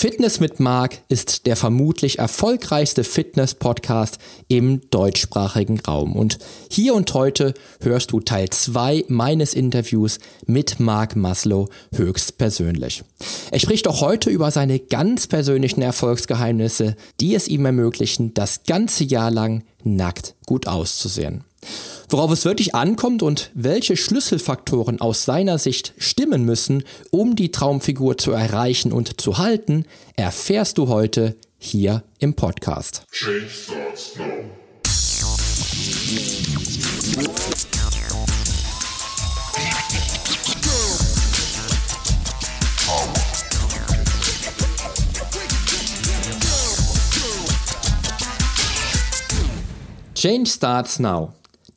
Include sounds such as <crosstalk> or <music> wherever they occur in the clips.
Fitness mit Marc ist der vermutlich erfolgreichste Fitness-Podcast im deutschsprachigen Raum. Und hier und heute hörst du Teil 2 meines Interviews mit Marc Maslow höchstpersönlich. Er spricht auch heute über seine ganz persönlichen Erfolgsgeheimnisse, die es ihm ermöglichen, das ganze Jahr lang nackt gut auszusehen. Worauf es wirklich ankommt und welche Schlüsselfaktoren aus seiner Sicht stimmen müssen, um die Traumfigur zu erreichen und zu halten, erfährst du heute hier im Podcast. Change starts now.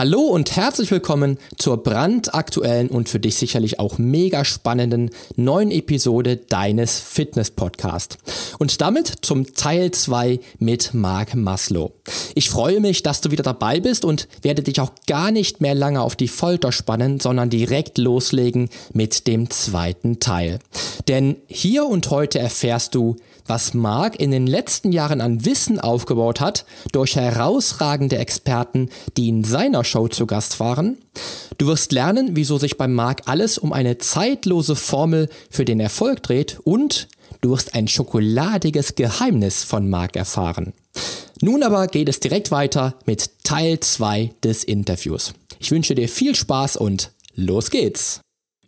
Hallo und herzlich willkommen zur brandaktuellen und für dich sicherlich auch mega spannenden neuen Episode deines Fitness Podcast. Und damit zum Teil 2 mit Mark Maslow. Ich freue mich, dass du wieder dabei bist und werde dich auch gar nicht mehr lange auf die Folter spannen, sondern direkt loslegen mit dem zweiten Teil. Denn hier und heute erfährst du, was Mark in den letzten Jahren an Wissen aufgebaut hat, durch herausragende Experten, die in seiner Show zu Gast waren. Du wirst lernen, wieso sich bei Mark alles um eine zeitlose Formel für den Erfolg dreht und du wirst ein schokoladiges Geheimnis von Mark erfahren. Nun aber geht es direkt weiter mit Teil 2 des Interviews. Ich wünsche dir viel Spaß und los geht's!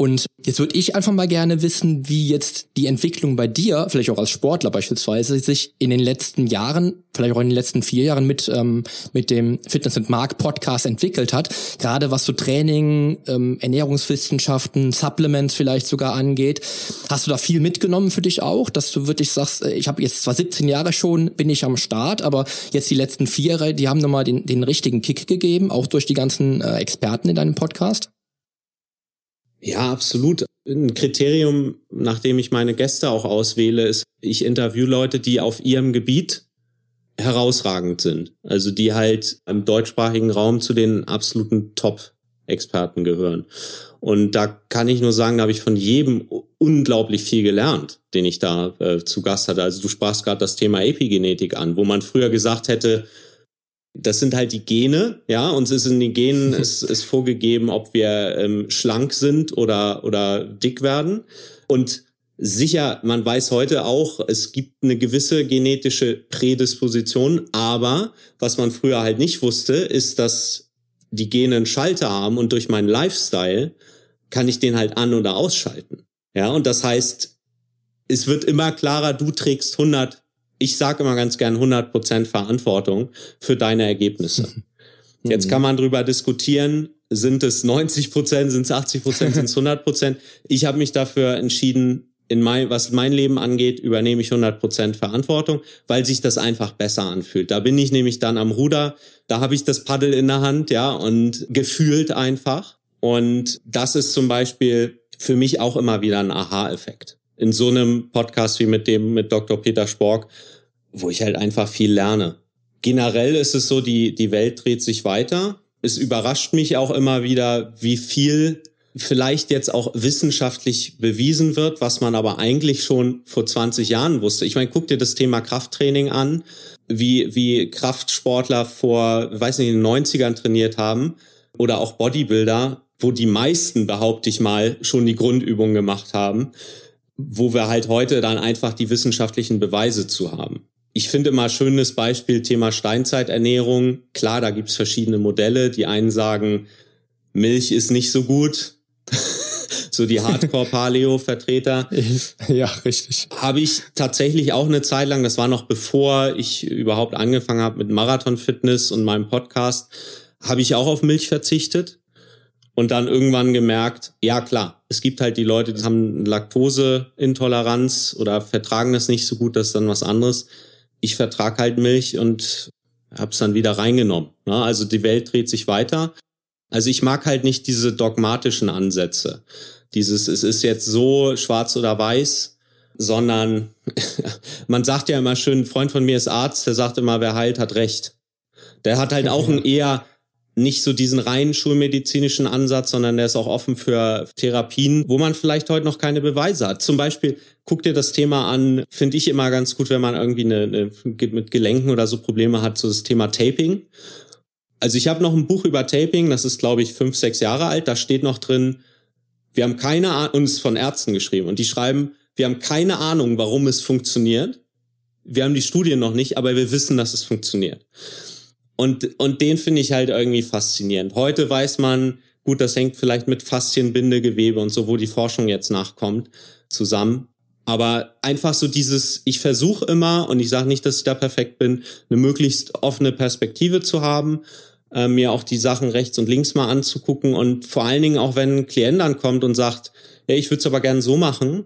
Und jetzt würde ich einfach mal gerne wissen, wie jetzt die Entwicklung bei dir, vielleicht auch als Sportler beispielsweise, sich in den letzten Jahren, vielleicht auch in den letzten vier Jahren mit, ähm, mit dem Fitness and Mark Podcast entwickelt hat. Gerade was so Training, ähm, Ernährungswissenschaften, Supplements vielleicht sogar angeht. Hast du da viel mitgenommen für dich auch, dass du wirklich sagst, äh, ich habe jetzt zwar 17 Jahre schon, bin ich am Start, aber jetzt die letzten vier, die haben nochmal den, den richtigen Kick gegeben, auch durch die ganzen äh, Experten in deinem Podcast? Ja, absolut. Ein Kriterium, nach dem ich meine Gäste auch auswähle, ist, ich interview Leute, die auf ihrem Gebiet herausragend sind. Also die halt im deutschsprachigen Raum zu den absoluten Top-Experten gehören. Und da kann ich nur sagen, da habe ich von jedem unglaublich viel gelernt, den ich da äh, zu Gast hatte. Also du sprachst gerade das Thema Epigenetik an, wo man früher gesagt hätte, das sind halt die Gene, ja, uns ist in den Genen <laughs> ist, ist vorgegeben, ob wir ähm, schlank sind oder, oder dick werden. Und sicher, man weiß heute auch, es gibt eine gewisse genetische Prädisposition, aber was man früher halt nicht wusste, ist, dass die Gene einen Schalter haben und durch meinen Lifestyle kann ich den halt an- oder ausschalten. Ja, und das heißt, es wird immer klarer, du trägst 100 ich sage immer ganz gern 100% Verantwortung für deine Ergebnisse. <laughs> Jetzt kann man drüber diskutieren, sind es 90% sind es 80% sind es 100% Ich habe mich dafür entschieden, in mein, was mein Leben angeht, übernehme ich 100% Verantwortung, weil sich das einfach besser anfühlt. Da bin ich nämlich dann am Ruder, da habe ich das Paddel in der Hand, ja, und gefühlt einfach. Und das ist zum Beispiel für mich auch immer wieder ein Aha-Effekt. In so einem Podcast wie mit dem, mit Dr. Peter Spork, wo ich halt einfach viel lerne. Generell ist es so, die, die Welt dreht sich weiter. Es überrascht mich auch immer wieder, wie viel vielleicht jetzt auch wissenschaftlich bewiesen wird, was man aber eigentlich schon vor 20 Jahren wusste. Ich meine, guck dir das Thema Krafttraining an, wie, wie Kraftsportler vor, weiß nicht, in den 90ern trainiert haben oder auch Bodybuilder, wo die meisten, behaupte ich mal, schon die Grundübungen gemacht haben, wo wir halt heute dann einfach die wissenschaftlichen Beweise zu haben. Ich finde mal schönes Beispiel Thema Steinzeiternährung. Klar, da gibt's verschiedene Modelle. Die einen sagen, Milch ist nicht so gut. <laughs> so die Hardcore-Paleo-Vertreter. <laughs> Ja, richtig. Habe ich tatsächlich auch eine Zeit lang, das war noch bevor ich überhaupt angefangen habe mit Marathon-Fitness und meinem Podcast, habe ich auch auf Milch verzichtet und dann irgendwann gemerkt, ja klar, es gibt halt die Leute, die haben Laktoseintoleranz oder vertragen das nicht so gut, das ist dann was anderes ich vertrag halt Milch und habe es dann wieder reingenommen. Ne? Also die Welt dreht sich weiter. Also ich mag halt nicht diese dogmatischen Ansätze. Dieses, es ist jetzt so schwarz oder weiß, sondern <laughs> man sagt ja immer schön, ein Freund von mir ist Arzt, der sagt immer, wer heilt, hat Recht. Der hat halt auch <laughs> einen eher nicht so diesen reinen schulmedizinischen Ansatz, sondern der ist auch offen für Therapien, wo man vielleicht heute noch keine Beweise hat. Zum Beispiel, guck dir das Thema an, finde ich immer ganz gut, wenn man irgendwie eine, eine, mit Gelenken oder so Probleme hat, so das Thema Taping. Also ich habe noch ein Buch über Taping, das ist, glaube ich, fünf, sechs Jahre alt, da steht noch drin, wir haben keine Ahnung, uns von Ärzten geschrieben und die schreiben, wir haben keine Ahnung, warum es funktioniert. Wir haben die Studien noch nicht, aber wir wissen, dass es funktioniert. Und, und den finde ich halt irgendwie faszinierend. Heute weiß man, gut, das hängt vielleicht mit Faszienbindegewebe und so, wo die Forschung jetzt nachkommt, zusammen. Aber einfach so dieses, ich versuche immer, und ich sage nicht, dass ich da perfekt bin, eine möglichst offene Perspektive zu haben, äh, mir auch die Sachen rechts und links mal anzugucken und vor allen Dingen auch, wenn ein Klient dann kommt und sagt, ja, ich würde es aber gern so machen,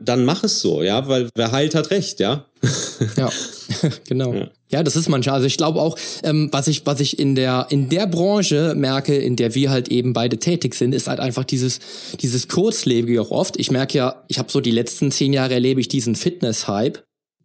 dann mach es so, ja, weil wer heilt, hat recht, ja. <laughs> Ja, <laughs> genau. Ja. ja. das ist manchmal. Also ich glaube auch, ähm, was ich, was ich in der in der Branche merke, in der wir halt eben beide tätig sind, ist halt einfach dieses dieses kurzlebige auch oft. Ich merke ja, ich habe so die letzten zehn Jahre erlebe ich diesen Fitness-Hype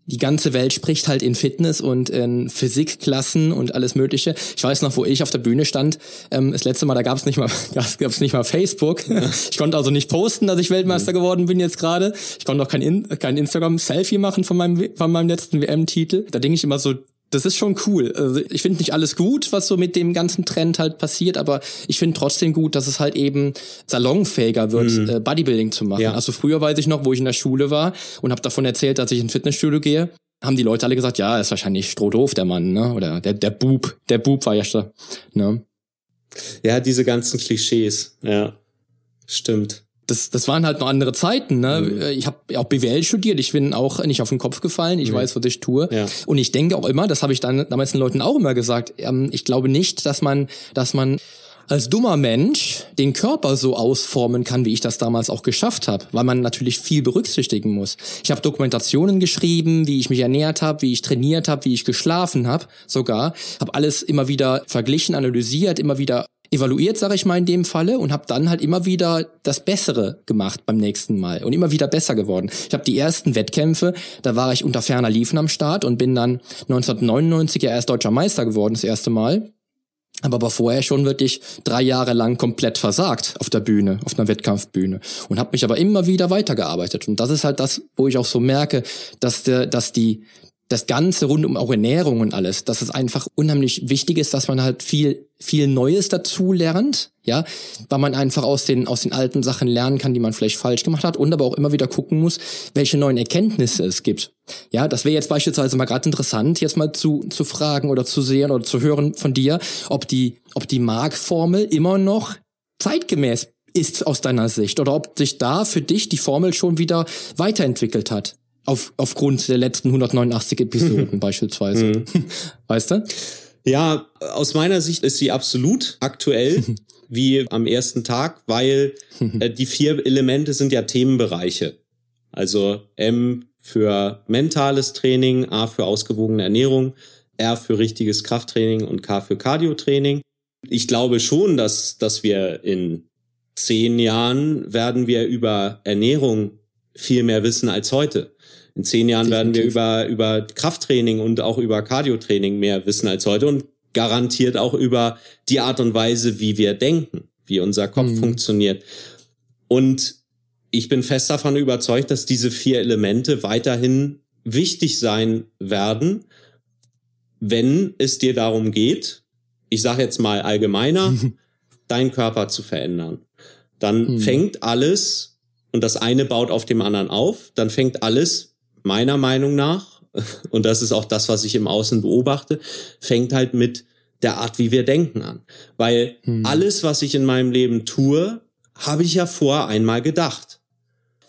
die ganze Welt spricht halt in Fitness und in Physikklassen und alles Mögliche. Ich weiß noch, wo ich auf der Bühne stand. Ähm, das letzte Mal, da gab es nicht mal, <laughs> gab's nicht mal Facebook. Ich konnte also nicht posten, dass ich Weltmeister geworden bin jetzt gerade. Ich konnte auch kein, in, kein Instagram-Selfie machen von meinem, von meinem letzten WM-Titel. Da denke ich immer so, das ist schon cool. Also ich finde nicht alles gut, was so mit dem ganzen Trend halt passiert, aber ich finde trotzdem gut, dass es halt eben salonfähiger wird, mhm. äh, Bodybuilding zu machen. Ja. Also früher weiß ich noch, wo ich in der Schule war und habe davon erzählt, dass ich in Fitnessstudio gehe, haben die Leute alle gesagt, ja, ist wahrscheinlich strohdoof der Mann, ne? Oder der der Bub, der Bub war ja da, ne? Ja, diese ganzen Klischees, ja. Stimmt das, das waren halt noch andere Zeiten. Ne? Mhm. Ich habe auch BWL studiert, ich bin auch nicht auf den Kopf gefallen, ich mhm. weiß, was ich tue. Ja. Und ich denke auch immer, das habe ich dann damals den Leuten auch immer gesagt, ähm, ich glaube nicht, dass man, dass man als dummer Mensch den Körper so ausformen kann, wie ich das damals auch geschafft habe, weil man natürlich viel berücksichtigen muss. Ich habe Dokumentationen geschrieben, wie ich mich ernährt habe, wie ich trainiert habe, wie ich geschlafen habe, sogar, habe alles immer wieder verglichen, analysiert, immer wieder evaluiert, sage ich mal in dem Falle, und habe dann halt immer wieder das Bessere gemacht beim nächsten Mal und immer wieder besser geworden. Ich habe die ersten Wettkämpfe, da war ich unter ferner Liefen am Start und bin dann 1999 ja erst deutscher Meister geworden, das erste Mal. Aber aber vorher schon wirklich drei Jahre lang komplett versagt auf der Bühne, auf einer Wettkampfbühne und habe mich aber immer wieder weitergearbeitet und das ist halt das, wo ich auch so merke, dass der, dass die das Ganze rund um auch Ernährung und alles, dass es einfach unheimlich wichtig ist, dass man halt viel, viel Neues dazu lernt, ja, weil man einfach aus den, aus den alten Sachen lernen kann, die man vielleicht falsch gemacht hat und aber auch immer wieder gucken muss, welche neuen Erkenntnisse es gibt. Ja, das wäre jetzt beispielsweise mal gerade interessant, jetzt mal zu, zu fragen oder zu sehen oder zu hören von dir, ob die, ob die Mark-Formel immer noch zeitgemäß ist aus deiner Sicht oder ob sich da für dich die Formel schon wieder weiterentwickelt hat. Auf, aufgrund der letzten 189 Episoden <laughs> beispielsweise. Mhm. <laughs> Weißt du? Ja, aus meiner Sicht ist sie absolut aktuell <laughs> wie am ersten Tag, weil äh, die vier Elemente sind ja Themenbereiche. Also M für mentales Training, A für ausgewogene Ernährung, R für richtiges Krafttraining und K für Cardiotraining. Ich glaube schon, dass, dass wir in zehn Jahren werden wir über Ernährung viel mehr wissen als heute. In zehn Jahren Definitiv. werden wir über, über Krafttraining und auch über Cardiotraining mehr wissen als heute und garantiert auch über die Art und Weise, wie wir denken, wie unser Kopf mhm. funktioniert. Und ich bin fest davon überzeugt, dass diese vier Elemente weiterhin wichtig sein werden, wenn es dir darum geht, ich sage jetzt mal allgemeiner, <laughs> deinen Körper zu verändern. Dann mhm. fängt alles, und das eine baut auf dem anderen auf, dann fängt alles meiner Meinung nach, <laughs> und das ist auch das, was ich im Außen beobachte, fängt halt mit der Art, wie wir denken an. Weil hm. alles, was ich in meinem Leben tue, habe ich ja vor einmal gedacht.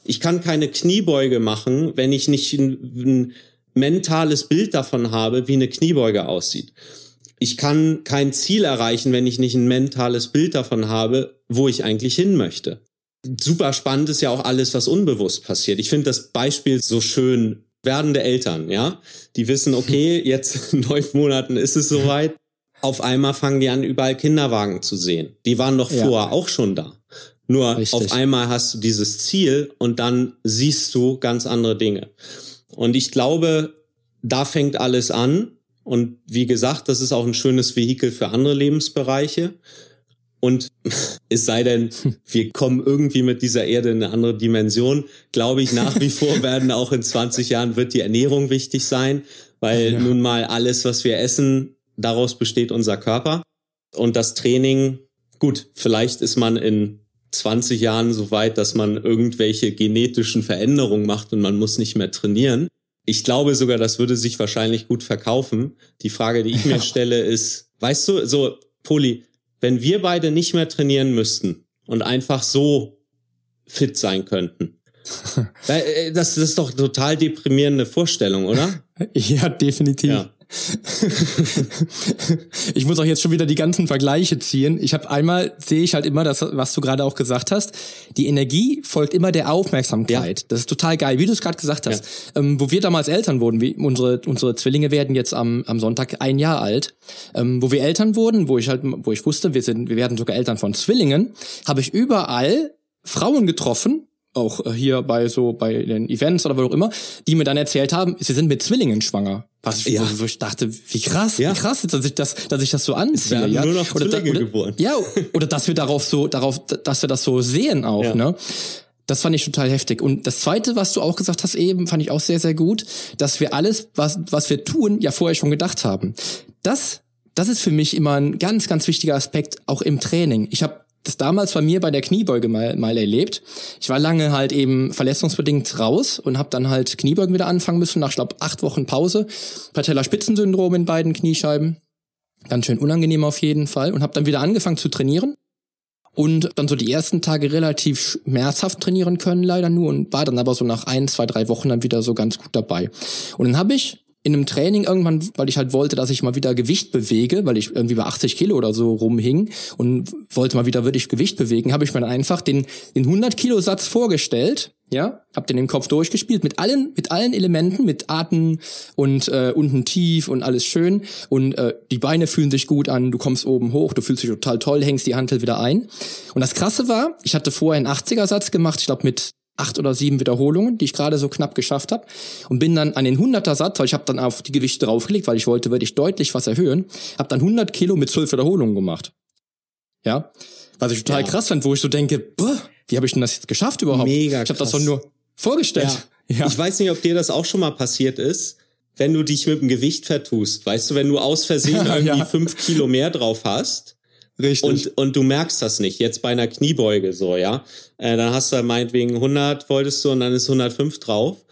Ich kann keine Kniebeuge machen, wenn ich nicht ein, ein mentales Bild davon habe, wie eine Kniebeuge aussieht. Ich kann kein Ziel erreichen, wenn ich nicht ein mentales Bild davon habe, wo ich eigentlich hin möchte super spannend ist ja auch alles, was unbewusst passiert. Ich finde das Beispiel so schön. Werdende Eltern, ja, die wissen, okay, <laughs> jetzt in <laughs> neun Monaten ist es soweit. auf einmal fangen die an, überall Kinderwagen zu sehen. Die waren doch ja. vorher auch schon da. Nur Richtig. auf einmal hast du dieses Ziel und dann siehst du ganz andere Dinge. Und ich glaube, da fängt alles an. Und wie gesagt, das ist auch ein schönes Vehikel für andere Lebensbereiche. Und <laughs> es sei denn, wir kommen irgendwie mit dieser Erde in eine andere Dimension, glaube ich nach wie <laughs> vor werden auch in 20 Jahren wird die Ernährung wichtig sein, weil ja. nun mal alles, was wir essen, daraus besteht unser Körper. Und das Training, gut, vielleicht ist man in 20 Jahren so weit, dass man irgendwelche genetischen Veränderungen macht und man muss nicht mehr trainieren. Ich glaube sogar, das würde sich wahrscheinlich gut verkaufen. Die Frage, die ich mir stelle, ist, weißt du, so, Poli, wenn wir beide nicht mehr trainieren müssten und einfach so fit sein könnten, <laughs> äh, das, ist doch total deprimierende Vorstellung, oder? ja, definitiv. Ja. <laughs> ich muss auch jetzt schon wieder die ganzen Vergleiche ziehen. Ich habe einmal sehe ich halt immer das, was du gerade auch gesagt hast. Die Energie folgt immer der Aufmerksamkeit. Ja. Das ist total geil, wie du es gerade gesagt hast. Ja. Ähm, wo wir damals Eltern wurden, wie unsere unsere Zwillinge werden jetzt am am Sonntag ein Jahr alt. Ähm, wo wir Eltern wurden, wo ich halt, wo ich wusste, wir sind, wir werden sogar Eltern von Zwillingen, habe ich überall Frauen getroffen, auch äh, hier bei so bei den Events oder wo auch immer, die mir dann erzählt haben, sie sind mit Zwillingen schwanger. Was ja. wo ich dachte, wie krass, ja. wie krass, dass ich das, dass ich das so anziehe, ja. Nur noch oder, Zwillinge oder, geboren. Ja, oder dass wir darauf so, darauf, dass wir das so sehen auch, ja. ne? Das fand ich total heftig. Und das zweite, was du auch gesagt hast eben, fand ich auch sehr, sehr gut, dass wir alles, was, was wir tun, ja vorher schon gedacht haben. Das, das ist für mich immer ein ganz, ganz wichtiger Aspekt, auch im Training. Ich habe das damals bei mir bei der Kniebeuge mal, mal erlebt. Ich war lange halt eben verletzungsbedingt raus und habe dann halt Kniebeugen wieder anfangen müssen, nach, ich glaube, acht Wochen Pause. Patellaspitzensyndrom in beiden Kniescheiben. Ganz schön unangenehm auf jeden Fall. Und habe dann wieder angefangen zu trainieren. Und dann so die ersten Tage relativ schmerzhaft trainieren können, leider nur. Und war dann aber so nach ein, zwei, drei Wochen dann wieder so ganz gut dabei. Und dann habe ich in einem Training irgendwann, weil ich halt wollte, dass ich mal wieder Gewicht bewege, weil ich irgendwie bei 80 Kilo oder so rumhing und wollte mal wieder wirklich Gewicht bewegen, habe ich mir dann einfach den, den 100 Kilo Satz vorgestellt, ja, hab den im Kopf durchgespielt mit allen, mit allen Elementen, mit Atem und äh, unten tief und alles schön und äh, die Beine fühlen sich gut an, du kommst oben hoch, du fühlst dich total toll, hängst die Hantel wieder ein. Und das Krasse war, ich hatte vorher einen 80er Satz gemacht, ich glaube mit acht oder sieben Wiederholungen, die ich gerade so knapp geschafft habe und bin dann an den 100er Satz, weil ich habe dann auf die Gewichte draufgelegt, weil ich wollte wirklich deutlich was erhöhen, habe dann 100 Kilo mit zwölf Wiederholungen gemacht. Ja, was ich total ja. krass fand, wo ich so denke, boah, wie habe ich denn das jetzt geschafft überhaupt? Mega Ich habe das doch nur vorgestellt. Ja. ja. Ich weiß nicht, ob dir das auch schon mal passiert ist, wenn du dich mit dem Gewicht vertust. Weißt du, wenn du aus Versehen <laughs> irgendwie fünf Kilo mehr drauf hast Richtig. Und, und du merkst das nicht. Jetzt bei einer Kniebeuge so, ja. Äh, dann hast du meinetwegen 100 wolltest du und dann ist 105 drauf.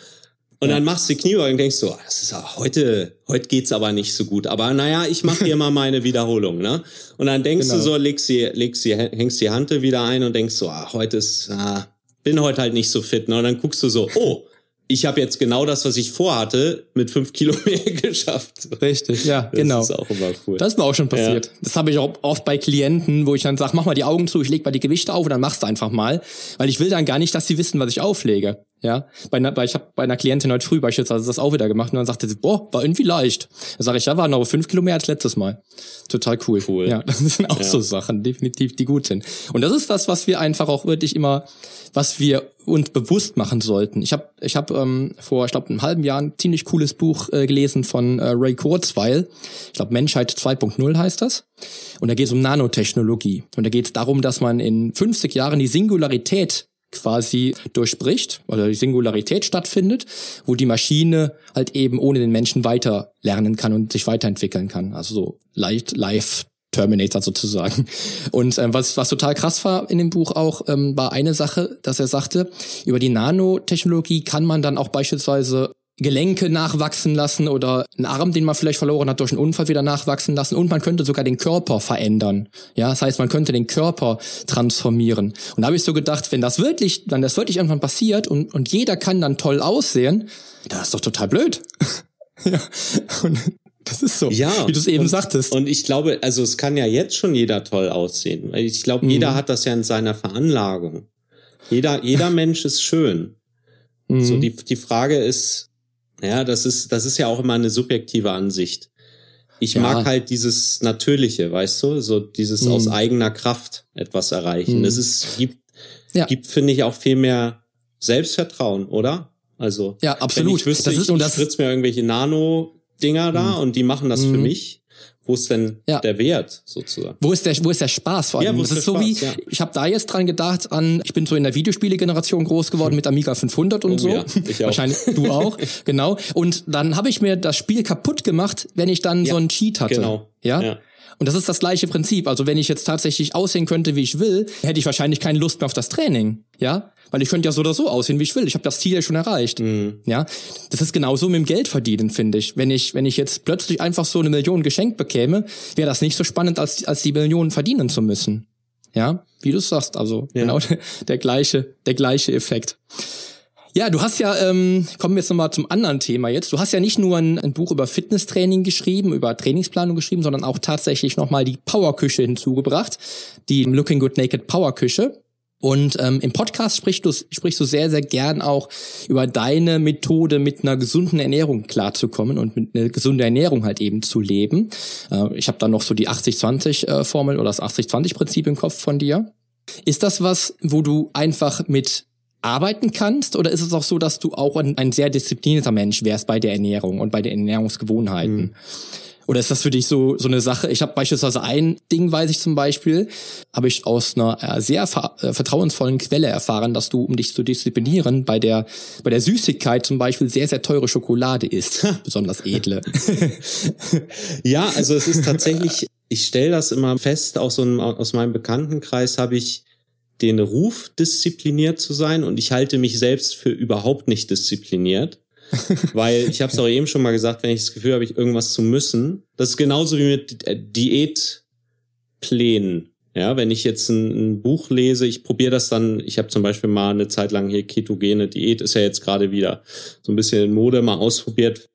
Und ja. dann machst du die Kniebeuge und denkst so, ah, das ist ja heute, heute geht's aber nicht so gut. Aber naja, ich mache hier <laughs> mal meine Wiederholung, ne? Und dann denkst genau. du so, legst die, legst die, hängst die Hand wieder ein und denkst so, ah, heute ist, ah, bin heute halt nicht so fit, ne? Und dann guckst du so, oh, ich habe jetzt genau das, was ich vorhatte, mit fünf Kilo <laughs> mehr geschafft. Richtig, ja, das genau. Das ist auch immer cool. Das ist mir auch schon passiert. Ja. Das habe ich auch oft bei Klienten, wo ich dann sage, mach mal die Augen zu, ich leg mal die Gewichte auf und dann machst du einfach mal. Weil ich will dann gar nicht, dass sie wissen, was ich auflege. Ja, bei einer, bei, ich habe bei einer Klientin heute früh beispielsweise das auch wieder gemacht und dann sagte sie, boah, war irgendwie leicht. Da sage ich, ja, waren noch fünf Kilo mehr als letztes Mal. Total cool. Cool. Ja, das sind auch ja. so Sachen, definitiv, die gut sind. Und das ist das, was wir einfach auch wirklich immer, was wir uns bewusst machen sollten. Ich habe ich hab, ähm, vor, ich glaube, einem halben Jahr ein ziemlich cooles Buch äh, gelesen von äh, Ray Kurzweil. Ich glaube, Menschheit 2.0 heißt das. Und da geht es um Nanotechnologie. Und da geht es darum, dass man in 50 Jahren die Singularität quasi durchbricht oder die Singularität stattfindet, wo die Maschine halt eben ohne den Menschen weiter lernen kann und sich weiterentwickeln kann. Also so leicht live Terminator sozusagen. Und ähm, was, was total krass war in dem Buch auch, ähm, war eine Sache, dass er sagte, über die Nanotechnologie kann man dann auch beispielsweise Gelenke nachwachsen lassen oder einen Arm, den man vielleicht verloren hat durch einen Unfall wieder nachwachsen lassen und man könnte sogar den Körper verändern. Ja, das heißt, man könnte den Körper transformieren. Und da habe ich so gedacht, wenn das wirklich, wenn das wirklich irgendwann passiert und, und jeder kann dann toll aussehen, das ist doch total blöd. <laughs> ja. Und das ist so, ja, wie du es eben und, sagtest. Und ich glaube, also es kann ja jetzt schon jeder toll aussehen. Ich glaube, mhm. jeder hat das ja in seiner Veranlagung. Jeder, jeder <laughs> Mensch ist schön. Mhm. So die, die Frage ist, ja, das ist, das ist ja auch immer eine subjektive Ansicht. ich Ja. mag halt dieses Natürliche, weißt du, so dieses Mhm. aus eigener Kraft etwas erreichen. Mhm. Es ist, gibt, Ja. gibt, finde ich, auch viel mehr Selbstvertrauen, oder? Also, Ja, absolut. wenn ich wüsste, Das ist- ich, und ich das- spritz mir irgendwelche Nano-Dinger da und die machen das für Mhm. mich, wo ist denn Ja. der Wert sozusagen? Wo ist der, wo ist der Spaß vor allem? Ja, wo das ist ist der so wie, Spaß, ja. ich habe da jetzt dran gedacht an, ich bin so in der Videospiele-Generation groß geworden mit Amiga 500 und Oh so. ja, ich auch. Wahrscheinlich du auch, <laughs> genau. Und dann habe ich mir das Spiel kaputt gemacht, wenn ich dann so einen Cheat hatte. genau. Ja. Und das ist das gleiche Prinzip. Also wenn ich jetzt tatsächlich aussehen könnte, wie ich will, hätte ich wahrscheinlich keine Lust mehr auf das Training. Ja? Weil ich könnte ja so oder so aussehen, wie ich will. Ich habe das Ziel ja schon erreicht. Mhm. Ja, das ist genauso mit dem Geld verdienen, finde ich. Wenn ich, wenn ich jetzt plötzlich einfach so eine Million geschenkt bekäme, wäre das nicht so spannend, als, als die Millionen verdienen zu müssen. Ja, wie du sagst, also Ja. genau der, <laughs> der gleiche, der gleiche Effekt. Ja, du hast ja, ähm, kommen wir jetzt nochmal zum anderen Thema jetzt. Du hast ja nicht nur ein, ein Buch über Fitnesstraining geschrieben, über Trainingsplanung geschrieben, sondern auch tatsächlich nochmal die Powerküche hinzugebracht, die Looking Good Naked Powerküche. Und ähm, im Podcast sprichst du, sprichst du sehr, sehr gern auch über deine Methode, mit einer gesunden Ernährung klarzukommen und mit einer gesunden Ernährung halt eben zu leben. Äh, ich habe da noch so die 80-20-Formel oder das 80-20-Prinzip im Kopf von dir. Ist das was, wo du einfach mit arbeiten kannst? Oder ist es auch so, dass du auch ein, ein sehr disziplinierter Mensch wärst bei der Ernährung und bei den Ernährungsgewohnheiten? Oder ist das für dich so, so eine Sache? Ich habe beispielsweise ein Ding, weiß ich zum Beispiel, habe ich aus einer äh, sehr äh, vertrauensvollen Quelle erfahren, dass du, um dich zu disziplinieren, bei der, bei der Süßigkeit zum Beispiel sehr, sehr teure Schokolade isst. besonders edle. <laughs> Ja, also es ist tatsächlich, ich stelle das immer fest, aus, so einem, aus meinem Bekanntenkreis habe ich den Ruf, diszipliniert zu sein und ich halte mich selbst für überhaupt nicht diszipliniert. Weil ich habe es <laughs> auch eben schon mal gesagt, wenn ich das Gefühl habe, ich irgendwas zu müssen, das ist genauso wie mit äh, Diätplänen. Ja, wenn ich jetzt ein, ein Buch lese, ich probiere das dann, ich habe zum Beispiel mal eine Zeit lang hier ketogene Diät, ist ja jetzt gerade wieder so ein bisschen in Mode mal ausprobiert,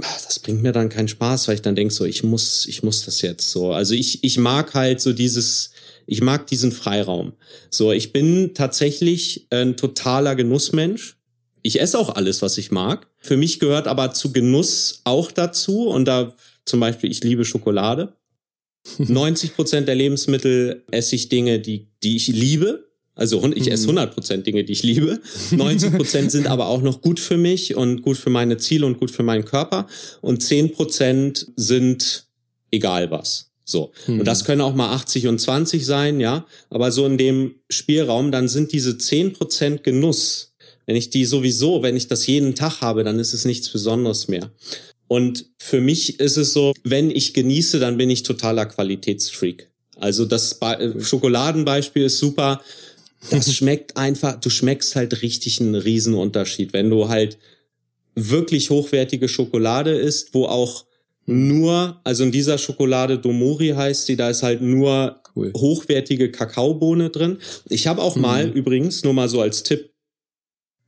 das bringt mir dann keinen Spaß, weil ich dann denk so, ich muss, ich muss das jetzt so. Also ich, ich mag halt so dieses, ich mag diesen Freiraum. So, ich bin tatsächlich ein totaler Genussmensch. Ich esse auch alles, was ich mag. Für mich gehört aber zu Genuss auch dazu. Und da zum Beispiel, ich liebe Schokolade. <laughs> 90 Prozent der Lebensmittel esse ich Dinge, die, die ich liebe. Also ich esse 100 Prozent Dinge, die ich liebe. <laughs> 90 Prozent sind aber auch noch gut für mich und gut für meine Ziele und gut für meinen Körper. Und 10 Prozent sind egal was. So. Und das können auch mal 80 und 20 sein, ja. Aber so in dem Spielraum, dann sind diese 10 Prozent Genuss. Wenn ich die sowieso, wenn ich das jeden Tag habe, dann ist es nichts Besonderes mehr. Und für mich ist es so, wenn ich genieße, dann bin ich totaler Qualitätsfreak. Also das Be Schokoladenbeispiel ist super. Das <laughs> schmeckt einfach, du schmeckst halt richtig einen Riesenunterschied, wenn du halt wirklich hochwertige Schokolade isst, wo auch nur, also in dieser Schokolade Domori heißt sie, da ist halt nur Cool. hochwertige Kakaobohne drin. Ich habe auch mal übrigens, nur mal so als Tipp,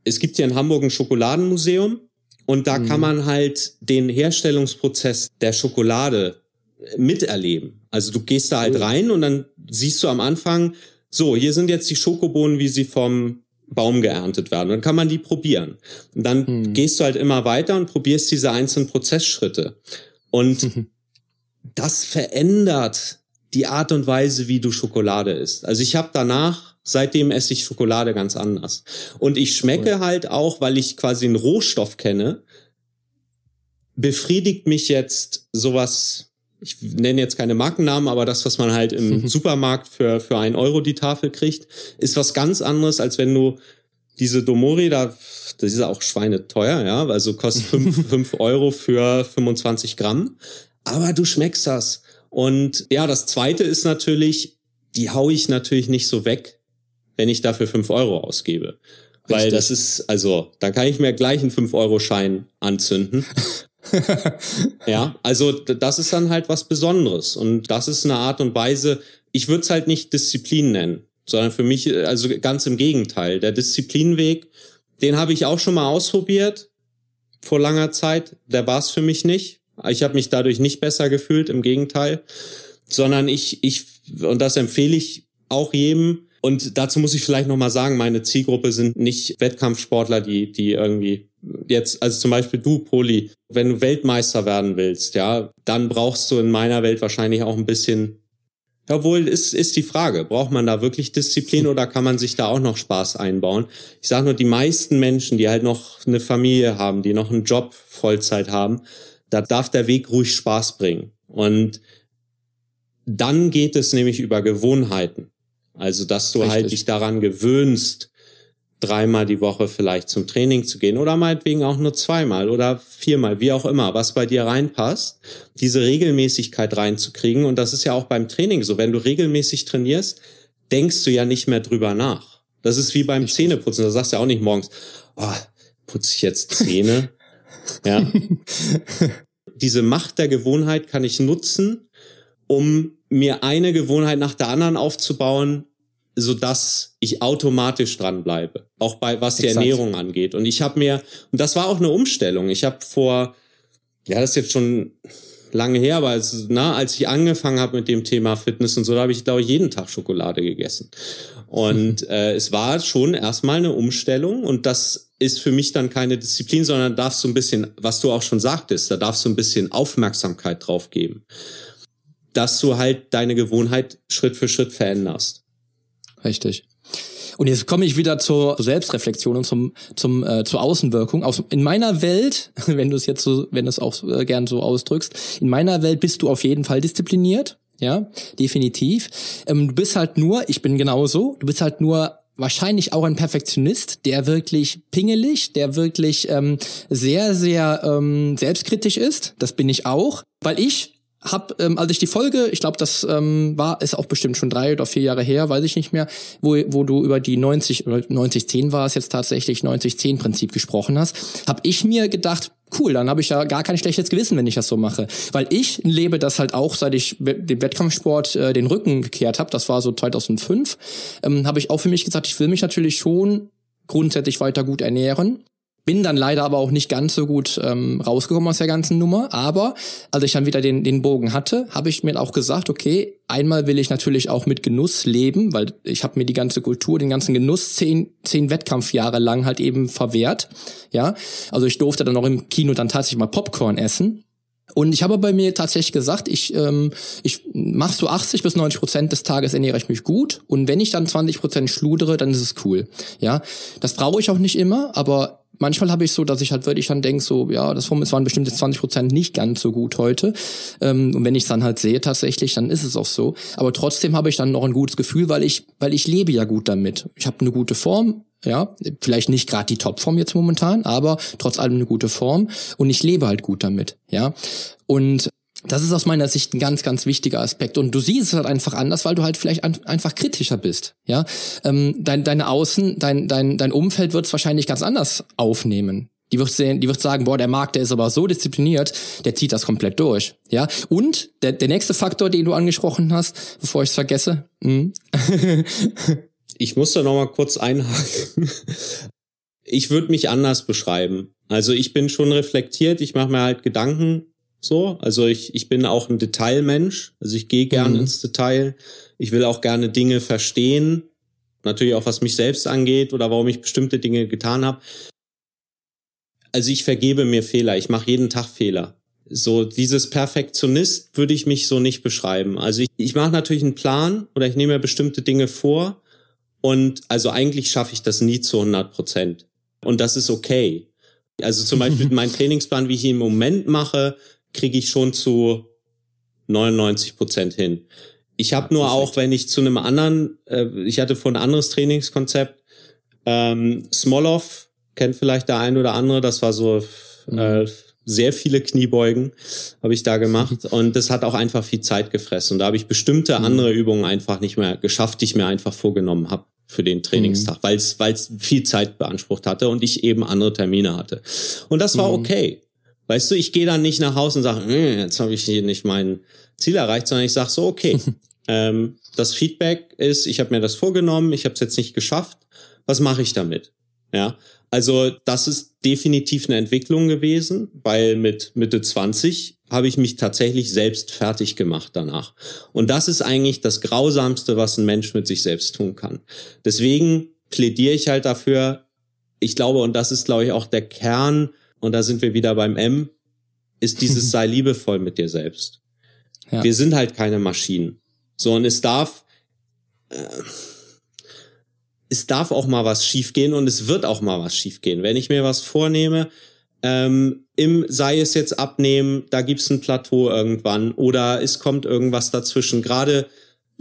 es gibt hier in Hamburg ein Schokoladenmuseum und da kann man halt den Herstellungsprozess der Schokolade miterleben. Also du gehst da halt rein und dann siehst du am Anfang, so, hier sind jetzt die Schokobohnen, wie sie vom Baum geerntet werden. Dann kann man die probieren. Und dann gehst du halt immer weiter und probierst diese einzelnen Prozessschritte. Und <laughs> das verändert die Art und Weise, wie du Schokolade isst. Also ich habe danach, seitdem esse ich Schokolade ganz anders. Und ich schmecke halt auch, weil ich quasi einen Rohstoff kenne, befriedigt mich jetzt sowas, ich nenne jetzt keine Markennamen, aber das, was man halt im <laughs> Supermarkt für, für ein Euro die Tafel kriegt, ist was ganz anderes, als wenn du diese Domori, da, das ist ja auch schweineteuer, ja, also kostet fünf <laughs> fünf Euro für 25 Gramm, aber du schmeckst das. Und ja, das zweite ist natürlich, die hau ich natürlich nicht so weg, wenn ich dafür fünf Euro ausgebe. Weil Richtig. das ist, also, da kann ich mir gleich einen 5-Euro-Schein anzünden. <laughs> ja, also das ist dann halt was Besonderes. Und das ist eine Art und Weise, ich würde es halt nicht Disziplin nennen, sondern für mich, äh, also ganz im Gegenteil. Der Disziplinweg, den habe ich auch schon mal ausprobiert vor langer Zeit. Der war es für mich nicht. Ich habe mich dadurch nicht besser gefühlt, im Gegenteil. Sondern ich, ich, und das empfehle ich auch jedem, und dazu muss ich vielleicht nochmal sagen, meine Zielgruppe sind nicht Wettkampfsportler, die, die irgendwie jetzt, also zum Beispiel du, Poli, wenn du Weltmeister werden willst, ja, dann brauchst du in meiner Welt wahrscheinlich auch ein bisschen Jawohl, ist, ist die Frage. Braucht man da wirklich Disziplin oder kann man sich da auch noch Spaß einbauen? Ich sage nur, die meisten Menschen, die halt noch eine Familie haben, die noch einen Job Vollzeit haben, da darf der Weg ruhig Spaß bringen. Und dann geht es nämlich über Gewohnheiten. Also, dass du halt Richtig. halt dich daran gewöhnst, dreimal die Woche vielleicht zum Training zu gehen oder meinetwegen auch nur zweimal oder viermal, wie auch immer, was bei dir reinpasst, diese Regelmäßigkeit reinzukriegen. Und das ist ja auch beim Training so. Wenn du regelmäßig trainierst, denkst du ja nicht mehr drüber nach. Das ist wie beim Zähneputzen. Da sagst du ja auch nicht morgens, oh, putze ich jetzt Zähne? <laughs> ja. Diese Macht der Gewohnheit kann ich nutzen, um mir eine Gewohnheit nach der anderen aufzubauen, so dass ich automatisch dran bleibe, auch bei was die Exakt. Ernährung angeht. Und ich habe mir und das war auch eine Umstellung. Ich habe vor ja, das ist jetzt schon lange her, aber als, na, als ich angefangen habe mit dem Thema Fitness und so, da habe ich glaube ich jeden Tag Schokolade gegessen. Und <laughs> äh, es war schon erstmal eine Umstellung und das ist für mich dann keine Disziplin, sondern darfst du ein bisschen, was du auch schon sagtest, da darfst du ein bisschen Aufmerksamkeit drauf geben, dass du halt deine Gewohnheit Schritt für Schritt veränderst. Richtig. Und jetzt komme ich wieder zur Selbstreflexion und zum, zum, äh, zur Außenwirkung. Aus, in meiner Welt, <laughs> wenn du es jetzt so, wenn du es auch äh, gern so ausdrückst, in meiner Welt bist du auf jeden Fall diszipliniert. Ja, definitiv. Ähm, du bist halt nur, ich bin genauso, du bist halt nur wahrscheinlich auch ein Perfektionist, der wirklich pingelig, der wirklich ähm, sehr, sehr ähm, selbstkritisch ist. Das bin ich auch, weil ich hab, ähm, als ich die Folge, ich glaube, das ähm, war, ist auch bestimmt schon drei oder vier Jahre her, weiß ich nicht mehr, wo, wo du über die 90 oder 90-10 war es jetzt tatsächlich 90-10-Prinzip gesprochen hast, habe ich mir gedacht, cool, dann habe ich ja gar kein schlechtes Gewissen, wenn ich das so mache. Weil ich lebe das halt auch, seit ich dem Wettkampfsport äh, den Rücken gekehrt habe, das war so 2005, ähm, habe ich auch für mich gesagt, ich will mich natürlich schon grundsätzlich weiter gut ernähren. Bin dann leider aber auch nicht ganz so gut ähm, rausgekommen aus der ganzen Nummer. Aber als ich dann wieder den, den Bogen hatte, habe ich mir auch gesagt, okay, einmal will ich natürlich auch mit Genuss leben, weil ich habe mir die ganze Kultur, den ganzen Genuss zehn, zehn Wettkampfjahre lang halt eben verwehrt. Ja, also ich durfte dann auch im Kino dann tatsächlich mal Popcorn essen. Und ich habe bei mir tatsächlich gesagt, ich, ähm, ich mache so 80 bis 90 Prozent des Tages ernähre ich mich gut. Und wenn ich dann 20 Prozent schludere, dann ist es cool. Ja, das brauche ich auch nicht immer, aber manchmal habe ich so, dass ich halt wirklich dann denke, so, ja, das waren bestimmt jetzt 20 Prozent nicht ganz so gut heute. Ähm, und wenn ich es dann halt sehe tatsächlich, dann ist es auch so. Aber trotzdem habe ich dann noch ein gutes Gefühl, weil ich, weil ich lebe ja gut damit. Ich habe eine gute Form, ja, vielleicht nicht gerade die Topform jetzt momentan, aber trotz allem eine gute Form und ich lebe halt gut damit, ja. Und das ist aus meiner Sicht ein ganz, ganz wichtiger Aspekt. Und du siehst es halt einfach anders, weil du halt vielleicht an, einfach kritischer bist. Ja, ähm, dein, deine Außen, dein, dein, dein Umfeld wird es wahrscheinlich ganz anders aufnehmen. Die wird sehen, die wird sagen, boah, der Markt, der ist aber so diszipliniert, der zieht das komplett durch. Ja, und der, der nächste Faktor, den du angesprochen hast, bevor ich es vergesse. Hm. <laughs> ich muss da noch mal kurz einhaken. Ich würde mich anders beschreiben. Also ich bin schon reflektiert, ich mache mir halt Gedanken so, also ich, ich bin auch ein Detailmensch. Also ich gehe gerne mhm. ins Detail. Ich will auch gerne Dinge verstehen. Natürlich auch, was mich selbst angeht oder warum ich bestimmte Dinge getan habe. Also ich vergebe mir Fehler. Ich mache jeden Tag Fehler. So dieses Perfektionist würde ich mich so nicht beschreiben. Also ich, ich mache natürlich einen Plan oder ich nehme mir bestimmte Dinge vor und also eigentlich schaffe ich das nie zu 100 Prozent. Und das ist okay. Also zum Beispiel <laughs> mein Trainingsplan, wie ich ihn im Moment mache, kriege ich schon zu 99 Prozent hin. Ich habe nur auch, wenn ich zu einem anderen, äh, ich hatte vor ein anderes Trainingskonzept, ähm, Smolov, kennt vielleicht der ein oder andere, das war so äh, sehr viele Kniebeugen habe ich da gemacht <laughs> und das hat auch einfach viel Zeit gefressen und da habe ich bestimmte mhm. andere Übungen einfach nicht mehr geschafft, die ich mir einfach vorgenommen habe für den Trainingstag, mhm. weil es viel Zeit beansprucht hatte und ich eben andere Termine hatte und das war mhm. okay. Weißt du, ich gehe dann nicht nach Hause und sage, hm, jetzt habe ich hier nicht mein Ziel erreicht, sondern ich sage so, okay, <laughs> ähm, das Feedback ist, ich habe mir das vorgenommen, ich habe es jetzt nicht geschafft, was mache ich damit? Ja, also das ist definitiv eine Entwicklung gewesen, weil mit Mitte 20 habe ich mich tatsächlich selbst fertig gemacht danach. Und das ist eigentlich das Grausamste, was ein Mensch mit sich selbst tun kann. Deswegen plädiere ich halt dafür, ich glaube, und das ist, glaube ich, auch der Kern, und da sind wir wieder beim M, ist dieses <laughs> sei liebevoll mit dir selbst. Ja. Wir sind halt keine Maschinen. So, und es darf, äh, es darf auch mal was schiefgehen und es wird auch mal was schiefgehen. Wenn ich mir was vornehme, ähm, im, sei es jetzt abnehmen, da gibt's ein Plateau irgendwann oder es kommt irgendwas dazwischen. Gerade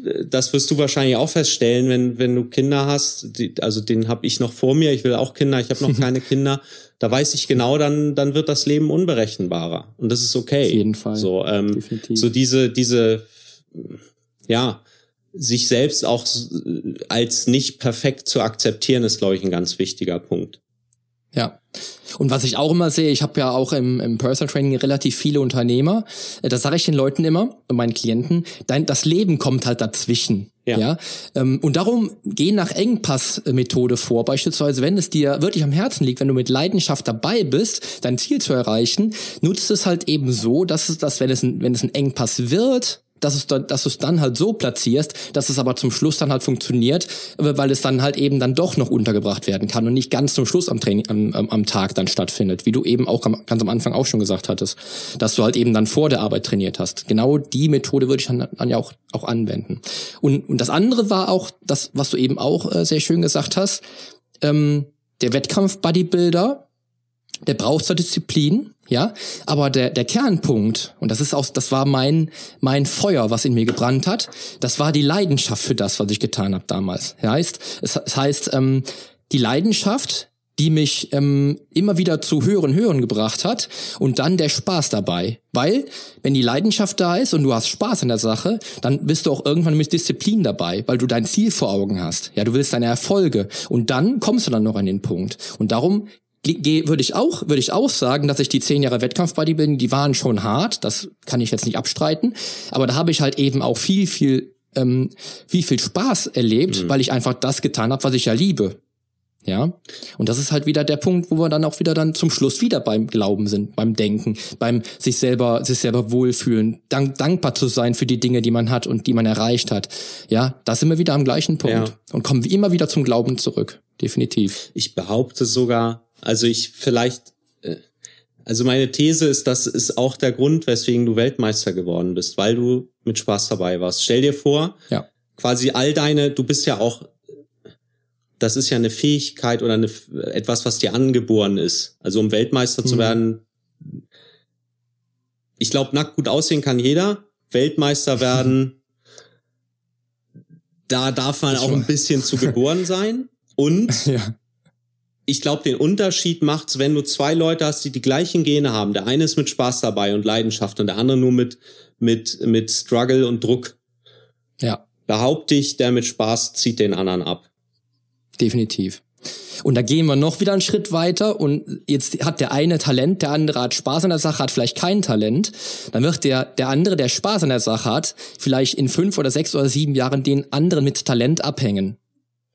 äh, das wirst du wahrscheinlich auch feststellen, wenn, wenn du Kinder hast. Die, also den habe ich noch vor mir. Ich will auch Kinder. Ich habe noch <laughs> keine Kinder. Da weiß ich genau, dann, dann wird das Leben unberechenbarer. Und das ist okay. Auf jeden Fall. So, ähm, so diese, diese, ja, sich selbst auch als nicht perfekt zu akzeptieren, ist, glaube ich, ein ganz wichtiger Punkt. Ja. Und was ich auch immer sehe, ich habe ja auch im, im Personal Training relativ viele Unternehmer. Äh, da sage ich den Leuten immer, meinen Klienten, dein, das Leben kommt halt dazwischen. Ja. ja? Ähm, und darum geh nach Engpass-Methode vor. Beispielsweise, wenn es dir wirklich am Herzen liegt, wenn du mit Leidenschaft dabei bist, dein Ziel zu erreichen, nutzt es halt eben so, dass es, dass wenn es ein, wenn es ein Engpass wird, dass es dann, dass du es dann halt so platzierst, dass es aber zum Schluss dann halt funktioniert, weil es dann halt eben dann doch noch untergebracht werden kann und nicht ganz zum Schluss am Training, am, am, Tag dann stattfindet, wie du eben auch ganz am Anfang auch schon gesagt hattest, dass du halt eben dann vor der Arbeit trainiert hast. Genau die Methode würde ich dann, dann ja auch, auch anwenden. Und, und das andere war auch das, was du eben auch äh, sehr schön gesagt hast, ähm, der Wettkampf-Bodybuilder, der braucht zwar Disziplin, ja, aber der, der Kernpunkt, und das ist auch, das war mein, mein Feuer, was in mir gebrannt hat, das war die Leidenschaft für das, was ich getan habe damals. Ja, heißt, es, es heißt, ähm, die Leidenschaft, die mich ähm, immer wieder zu höheren Hören gebracht hat und dann der Spaß dabei. Weil, wenn die Leidenschaft da ist und du hast Spaß an der Sache, dann bist du auch irgendwann mit Disziplin dabei, weil du dein Ziel vor Augen hast. Ja, du willst deine Erfolge und dann kommst du dann noch an den Punkt. Und darum würde ich auch, würde ich auch sagen, dass ich die zehn Jahre Wettkampf-Bodybuilding, die waren schon hart, das kann ich jetzt nicht abstreiten, aber da habe ich halt eben auch viel, viel, ähm, viel, viel Spaß erlebt, mhm. weil ich einfach das getan habe, was ich ja liebe. Ja, und das ist halt wieder der Punkt, wo wir dann auch wieder dann zum Schluss wieder beim Glauben sind, beim Denken, beim sich selber, sich selber wohlfühlen, dank, dankbar zu sein für die Dinge, die man hat und die man erreicht hat. Ja, da sind wir wieder am gleichen Punkt ja. und kommen immer wieder zum Glauben zurück. Definitiv. Ich behaupte sogar, also ich vielleicht, äh, also meine These ist, das ist auch der Grund, weswegen du Weltmeister geworden bist, weil du mit Spaß dabei warst. Stell dir vor, ja. quasi all deine, du bist ja auch, das ist ja eine Fähigkeit oder eine, etwas, was dir angeboren ist. Also um Weltmeister mhm. zu werden, ich glaube, nackt gut aussehen kann jeder. Weltmeister werden, <laughs> da darf man auch ein bisschen zu geboren sein. Und <laughs> ja ich glaube, den Unterschied macht's, wenn du zwei Leute hast, die die gleichen Gene haben. Der eine ist mit Spaß dabei und Leidenschaft und der andere nur mit, mit, mit Struggle und Druck. Ja. Behaupte ich, der mit Spaß zieht den anderen ab. Definitiv. Und da gehen wir noch wieder einen Schritt weiter und jetzt hat der eine Talent, der andere hat Spaß an der Sache, hat vielleicht kein Talent. Dann wird der, der andere, der Spaß an der Sache hat, vielleicht in fünf oder sechs oder sieben Jahren den anderen mit Talent abhängen.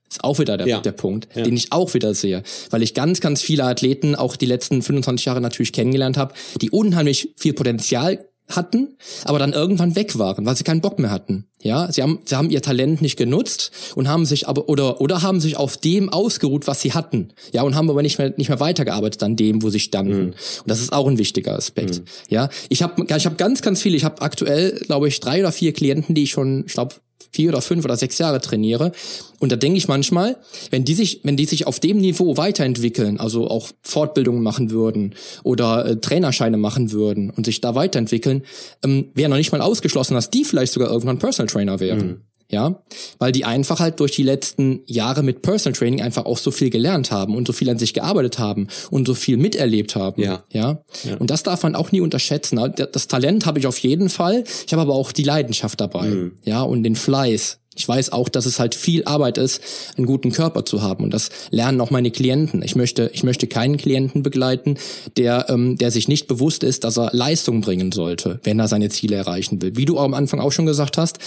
Ist auch wieder der, ja. der Punkt, ja. den ich auch wieder sehe. Weil ich ganz, ganz viele Athleten auch die letzten 25 Jahre natürlich kennengelernt habe, die unheimlich viel Potenzial hatten, aber dann irgendwann weg waren, weil sie keinen Bock mehr hatten. Ja, sie haben, sie haben ihr Talent nicht genutzt und haben sich aber oder oder haben sich auf dem ausgeruht, was sie hatten. Ja, und haben aber nicht mehr nicht mehr weitergearbeitet an dem, wo sie standen. Mhm. Und das ist auch ein wichtiger Aspekt. Mhm. Ja, ich habe ich habe ganz ganz viele. Ich habe aktuell, glaube ich, drei oder vier Klienten, die ich schon, ich glaube, vier oder fünf oder sechs Jahre trainiere. Und da denke ich manchmal, wenn die sich, wenn die sich auf dem Niveau weiterentwickeln, also auch Fortbildungen machen würden oder äh, Trainerscheine machen würden und sich da weiterentwickeln, ähm, wäre noch nicht mal ausgeschlossen, dass die vielleicht sogar irgendwann Personal Trainer wären. Mhm ja, weil die einfach halt durch die letzten Jahre mit Personal Training einfach auch so viel gelernt haben und so viel an sich gearbeitet haben und so viel miterlebt haben, ja, ja, ja. und das darf man auch nie unterschätzen. Das Talent habe ich auf jeden Fall, ich habe aber auch die Leidenschaft dabei, mhm. ja, und den Fleiß, ich weiß auch, dass es halt viel Arbeit ist, einen guten Körper zu haben. Und das lernen auch meine Klienten. Ich möchte, ich möchte keinen Klienten begleiten, der, ähm, der sich nicht bewusst ist, dass er Leistung bringen sollte, wenn er seine Ziele erreichen will. Wie du am Anfang auch schon gesagt hast,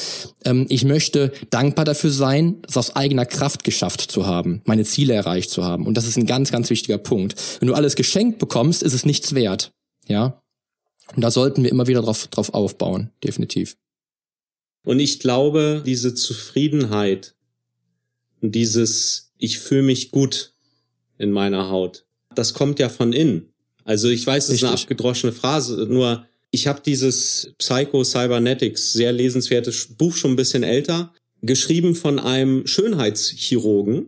ähm, ich möchte dankbar dafür sein, es aus eigener Kraft geschafft zu haben, meine Ziele erreicht zu haben. Und das ist ein ganz, ganz wichtiger Punkt. Wenn du alles geschenkt bekommst, ist es nichts wert. Ja. Und da sollten wir immer wieder drauf, drauf aufbauen. Definitiv. Und ich glaube, diese Zufriedenheit und dieses, ich fühle mich gut in meiner Haut. Das kommt ja von innen. Also ich weiß, das Richtig. ist eine abgedroschene Phrase, nur ich habe dieses Psycho Cybernetics, sehr lesenswertes Buch, schon ein bisschen älter, geschrieben von einem Schönheitschirurgen.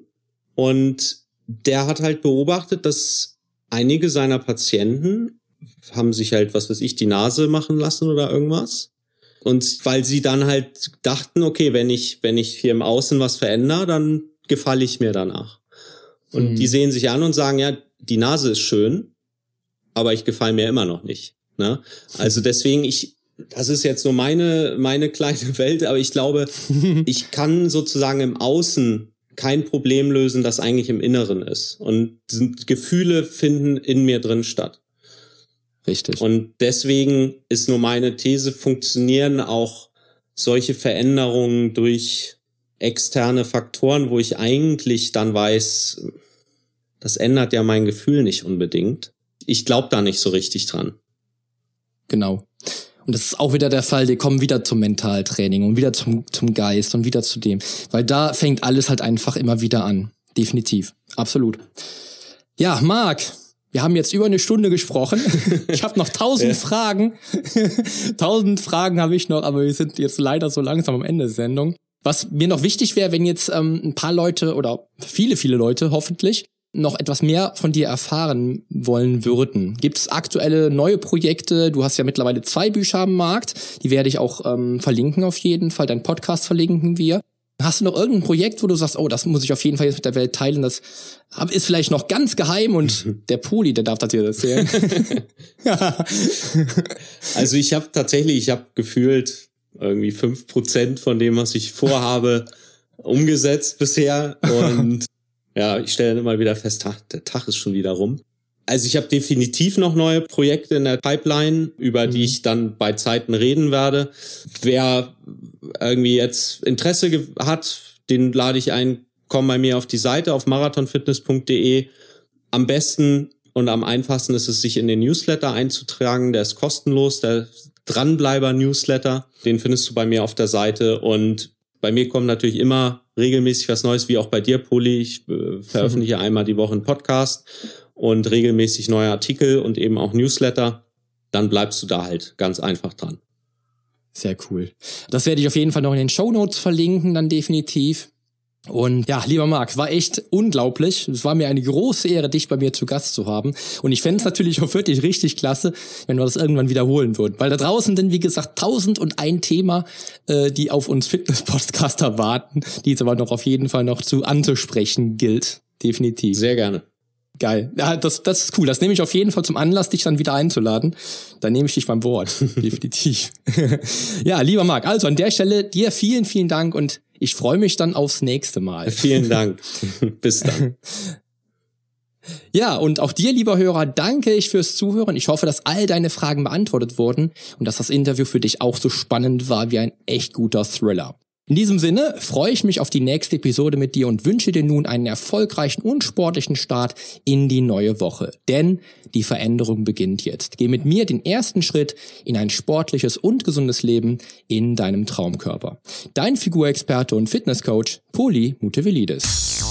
Und der hat halt beobachtet, dass einige seiner Patienten haben sich halt, was weiß ich, die Nase machen lassen oder irgendwas. Und weil sie dann halt dachten, okay, wenn ich, wenn ich hier im Außen was verändere, dann gefalle ich mir danach. Und mhm. die sehen sich an und sagen, ja, die Nase ist schön, aber ich gefalle mir immer noch nicht. Ne? Also <laughs> deswegen, ich, das ist jetzt so meine, meine kleine <laughs> Welt, aber ich glaube, <laughs> ich kann sozusagen im Außen kein Problem lösen, das eigentlich im Inneren ist. Und Gefühle finden in mir drin statt. Richtig. Und deswegen ist nur meine These, funktionieren auch solche Veränderungen durch externe Faktoren, wo ich eigentlich dann weiß, das ändert ja mein Gefühl nicht unbedingt. Ich glaube da nicht so richtig dran. Genau. Und das ist auch wieder der Fall, die kommen wieder zum Mentaltraining und wieder zum, zum Geist und wieder zu dem. Weil da fängt alles halt einfach immer wieder an. Definitiv. Absolut. Ja, Marc, wir haben jetzt über eine Stunde gesprochen. <laughs> Ich habe noch tausend ja. Fragen. <laughs> tausend Fragen habe ich noch, aber wir sind jetzt leider so langsam am Ende der Sendung. Was mir noch wichtig wäre, wenn jetzt ähm, ein paar Leute oder viele, viele Leute hoffentlich noch etwas mehr von dir erfahren wollen würden. Gibt es aktuelle neue Projekte? Du hast ja mittlerweile zwei Bücher am Markt. Die werde ich auch ähm, verlinken auf jeden Fall. Dein Podcast verlinken wir. Hast du noch irgendein Projekt, wo du sagst, oh, das muss ich auf jeden Fall jetzt mit der Welt teilen, das ist vielleicht noch ganz geheim und der Poli, der darf das hier erzählen. <laughs> also ich habe tatsächlich, ich habe gefühlt irgendwie fünf Prozent von dem, was ich vorhabe, umgesetzt bisher <laughs> und ja, ich stelle immer wieder fest, der Tag ist schon wieder rum. Also ich habe definitiv noch neue Projekte in der Pipeline, über die mhm. ich dann bei Zeiten reden werde. Wer irgendwie jetzt Interesse hat, den lade ich ein, komm bei mir auf die Seite auf marathonfitness.de. Am besten und am einfachsten ist es, sich in den Newsletter einzutragen. Der ist kostenlos, der Dranbleiber-Newsletter. Den findest du bei mir auf der Seite. Und bei mir kommt natürlich immer regelmäßig was Neues, wie auch bei dir, Poli. Ich äh, <laughs> veröffentliche mhm. einmal die Woche einen Podcast und regelmäßig neue Artikel und eben auch Newsletter. Dann bleibst du da halt ganz einfach dran. Sehr cool. Das werde ich auf jeden Fall noch in den Show Notes verlinken, dann definitiv. Und ja, lieber Marc, war echt unglaublich. Es war mir eine große Ehre, dich bei mir zu Gast zu haben. Und ich fände es natürlich auch wirklich richtig klasse, wenn wir das irgendwann wiederholen würden. Weil da draußen sind, wie gesagt, tausend und ein Thema, äh, die auf uns Fitness-Podcaster warten, die es aber noch auf jeden Fall noch zu anzusprechen gilt. Definitiv. Sehr gerne. Geil. Ja, das, das ist cool. Das nehme ich auf jeden Fall zum Anlass, dich dann wieder einzuladen. Dann nehme ich dich beim Wort. <laughs> Definitiv. <laughs> ja, lieber Marc, also an der Stelle dir vielen, vielen Dank und ich freue mich dann aufs nächste Mal. <laughs> Vielen Dank. Bis dann. Ja, und auch dir, lieber Hörer, danke ich fürs Zuhören. Ich hoffe, dass all deine Fragen beantwortet wurden und dass das Interview für dich auch so spannend war wie ein echt guter Thriller. In diesem Sinne freue ich mich auf die nächste Episode mit dir und wünsche dir nun einen erfolgreichen und sportlichen Start in die neue Woche. Denn die Veränderung beginnt jetzt. Geh mit mir den ersten Schritt in ein sportliches und gesundes Leben in deinem Traumkörper. Dein Figurexperte und Fitnesscoach Poli Mutevelidis.